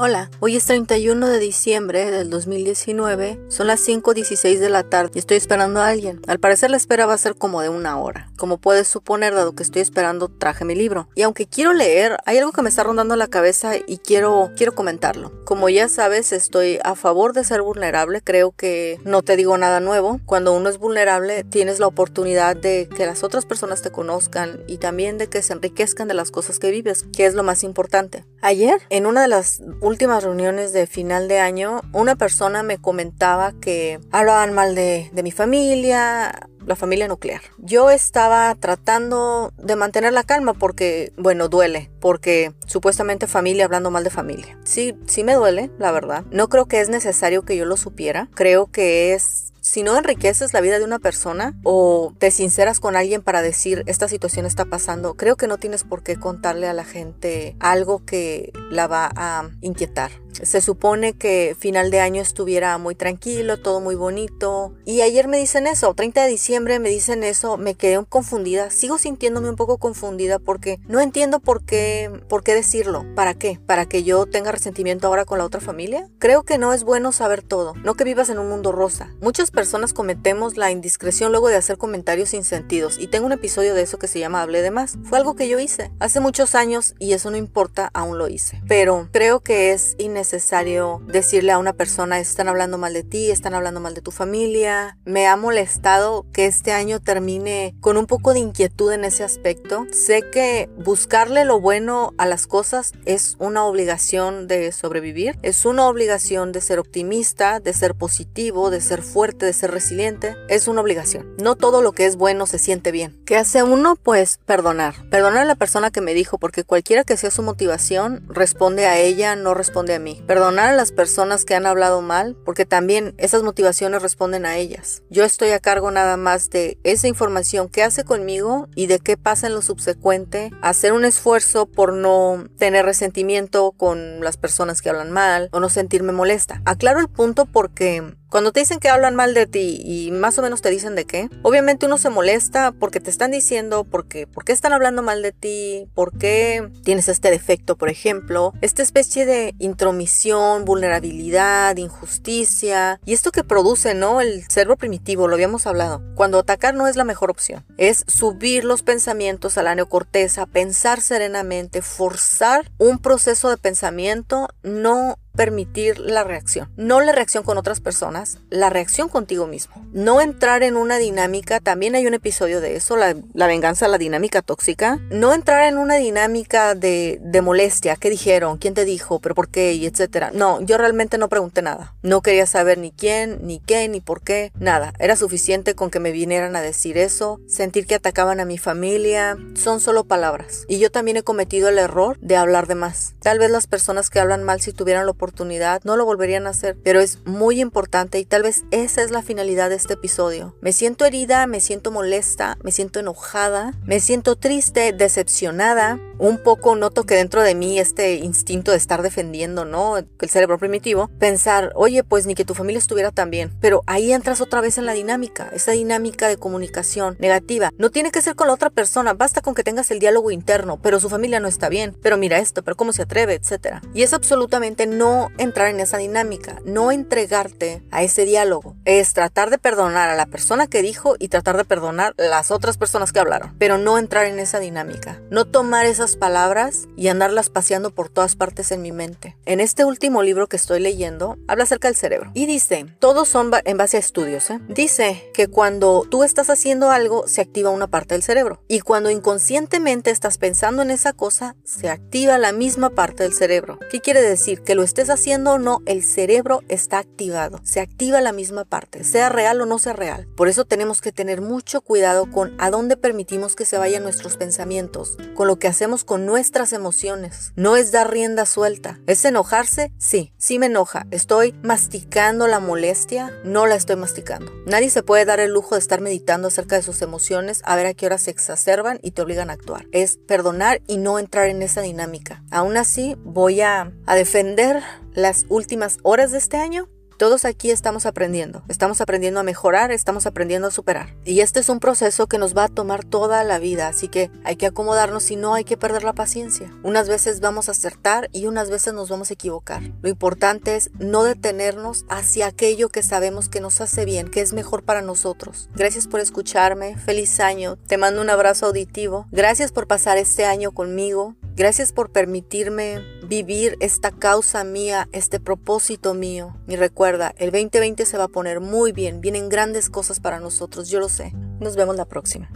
Hola, hoy es 31 de diciembre del 2019, son las 5.16 de la tarde y estoy esperando a alguien. Al parecer la espera va a ser como de una hora. Como puedes suponer, dado que estoy esperando, traje mi libro. Y aunque quiero leer, hay algo que me está rondando la cabeza y quiero, quiero comentarlo. Como ya sabes, estoy a favor de ser vulnerable, creo que no te digo nada nuevo. Cuando uno es vulnerable, tienes la oportunidad de que las otras personas te conozcan y también de que se enriquezcan de las cosas que vives, que es lo más importante. Ayer, en una de las últimas reuniones de final de año, una persona me comentaba que hablaban mal de, de mi familia, la familia nuclear. Yo estaba tratando de mantener la calma porque, bueno, duele, porque supuestamente familia hablando mal de familia. Sí, sí me duele, la verdad. No creo que es necesario que yo lo supiera. Creo que es si no enriqueces la vida de una persona o te sinceras con alguien para decir esta situación está pasando, creo que no tienes por qué contarle a la gente algo que la va a inquietar. Se supone que final de año estuviera muy tranquilo, todo muy bonito. Y ayer me dicen eso, 30 de diciembre me dicen eso, me quedé confundida. Sigo sintiéndome un poco confundida porque no entiendo por qué, por qué decirlo. ¿Para qué? ¿Para que yo tenga resentimiento ahora con la otra familia? Creo que no es bueno saber todo, no que vivas en un mundo rosa. Muchas personas cometemos la indiscreción luego de hacer comentarios sin sentidos y tengo un episodio de eso que se llama Hablé de más. Fue algo que yo hice hace muchos años y eso no importa, aún lo hice. Pero creo que es innecesario necesario decirle a una persona, están hablando mal de ti, están hablando mal de tu familia. Me ha molestado que este año termine con un poco de inquietud en ese aspecto. Sé que buscarle lo bueno a las cosas es una obligación de sobrevivir, es una obligación de ser optimista, de ser positivo, de ser fuerte, de ser resiliente. Es una obligación. No todo lo que es bueno se siente bien. ¿Qué hace uno? Pues perdonar. Perdonar a la persona que me dijo, porque cualquiera que sea su motivación, responde a ella, no responde a mí. Perdonar a las personas que han hablado mal, porque también esas motivaciones responden a ellas. Yo estoy a cargo nada más de esa información que hace conmigo y de qué pasa en lo subsecuente. Hacer un esfuerzo por no tener resentimiento con las personas que hablan mal o no sentirme molesta. Aclaro el punto porque cuando te dicen que hablan mal de ti y más o menos te dicen de qué, obviamente uno se molesta porque te están diciendo por qué están hablando mal de ti, por qué tienes este defecto, por ejemplo, esta especie de intromisión, vulnerabilidad, injusticia y esto que produce, ¿no? El cerebro primitivo, lo habíamos hablado. Cuando atacar no es la mejor opción, es subir los pensamientos a la neocorteza, pensar serenamente, forzar un proceso de pensamiento, no permitir la reacción. No la reacción con otras personas, la reacción contigo mismo. No entrar en una dinámica, también hay un episodio de eso, la, venganza, la dinámica tóxica. No entrar en una dinámica de, de molestia. ¿Qué dijeron? ¿Quién te dijo? ¿Pero por qué? Y etcétera. No, yo realmente no pregunté nada. No quería saber ni quién, ni qué, ni por qué. Nada. Era suficiente con que me vinieran a decir eso, sentir que atacaban a mi familia. Son solo palabras. Y yo también he cometido el error de hablar de más. Tal vez las personas que hablan mal si tuvieran la oportunidad oportunidad, no lo volverían a hacer, pero es muy importante y tal vez esa es la finalidad de este episodio. Me siento herida, me siento molesta, me siento enojada, me siento triste, decepcionada, un poco noto que dentro de mí este instinto de estar defendiendo, ¿no? El cerebro primitivo, pensar, oye, pues ni que tu familia estuviera tan bien, pero ahí entras otra vez en la dinámica, esa dinámica de comunicación negativa. No tiene que ser con la otra persona, basta con que tengas el diálogo interno, pero su familia no está bien, pero mira esto, pero cómo se atreve, etcétera. Y es absolutamente no entrar en esa dinámica, no entregarte a ese diálogo. Es tratar de perdonar a la persona que dijo y tratar de perdonar las otras personas que hablaron, pero no entrar en esa dinámica. No tomar esas palabras y andarlas paseando por todas partes en mi mente. En este último libro que estoy leyendo, habla acerca del cerebro y dice, todos son en base a estudios, ¿eh? dice que cuando tú estás haciendo algo, se activa una parte del cerebro y cuando inconscientemente estás pensando en esa cosa, se activa la misma parte del cerebro. ¿Qué quiere decir? Que lo estés haciendo o no, el cerebro está activado. Se activa la misma parte, sea real o no sea real. Por eso tenemos que tener mucho cuidado con a dónde permitimos que se vayan nuestros pensamientos, con lo que hacemos con nuestras emociones. No es dar rienda suelta. ¿Es enojarse? Sí, sí me enoja. ¿Estoy masticando la molestia? No la estoy masticando. Nadie se puede dar el lujo de estar meditando acerca de sus emociones a ver a qué hora se exacerban y te obligan a actuar. Es perdonar y no entrar en esa dinámica. Aún así, voy a, a defender las últimas horas de este año Todos aquí estamos aprendiendo, estamos aprendiendo a mejorar, estamos aprendiendo a superar. Y este es un proceso que nos va a tomar toda la vida, así que hay que acomodarnos y no hay que perder la paciencia. Unas veces vamos a acertar y unas veces nos vamos a equivocar. Lo importante es no detenernos hacia aquello que sabemos que nos hace bien, que es mejor para nosotros. Gracias por escucharme, feliz año, te mando un abrazo auditivo, gracias por pasar este año conmigo, gracias por permitirme vivir esta causa mía, este propósito mío. Y recuerda, el 2020 se va a poner muy bien, vienen grandes cosas para nosotros, yo lo sé. Nos vemos la próxima.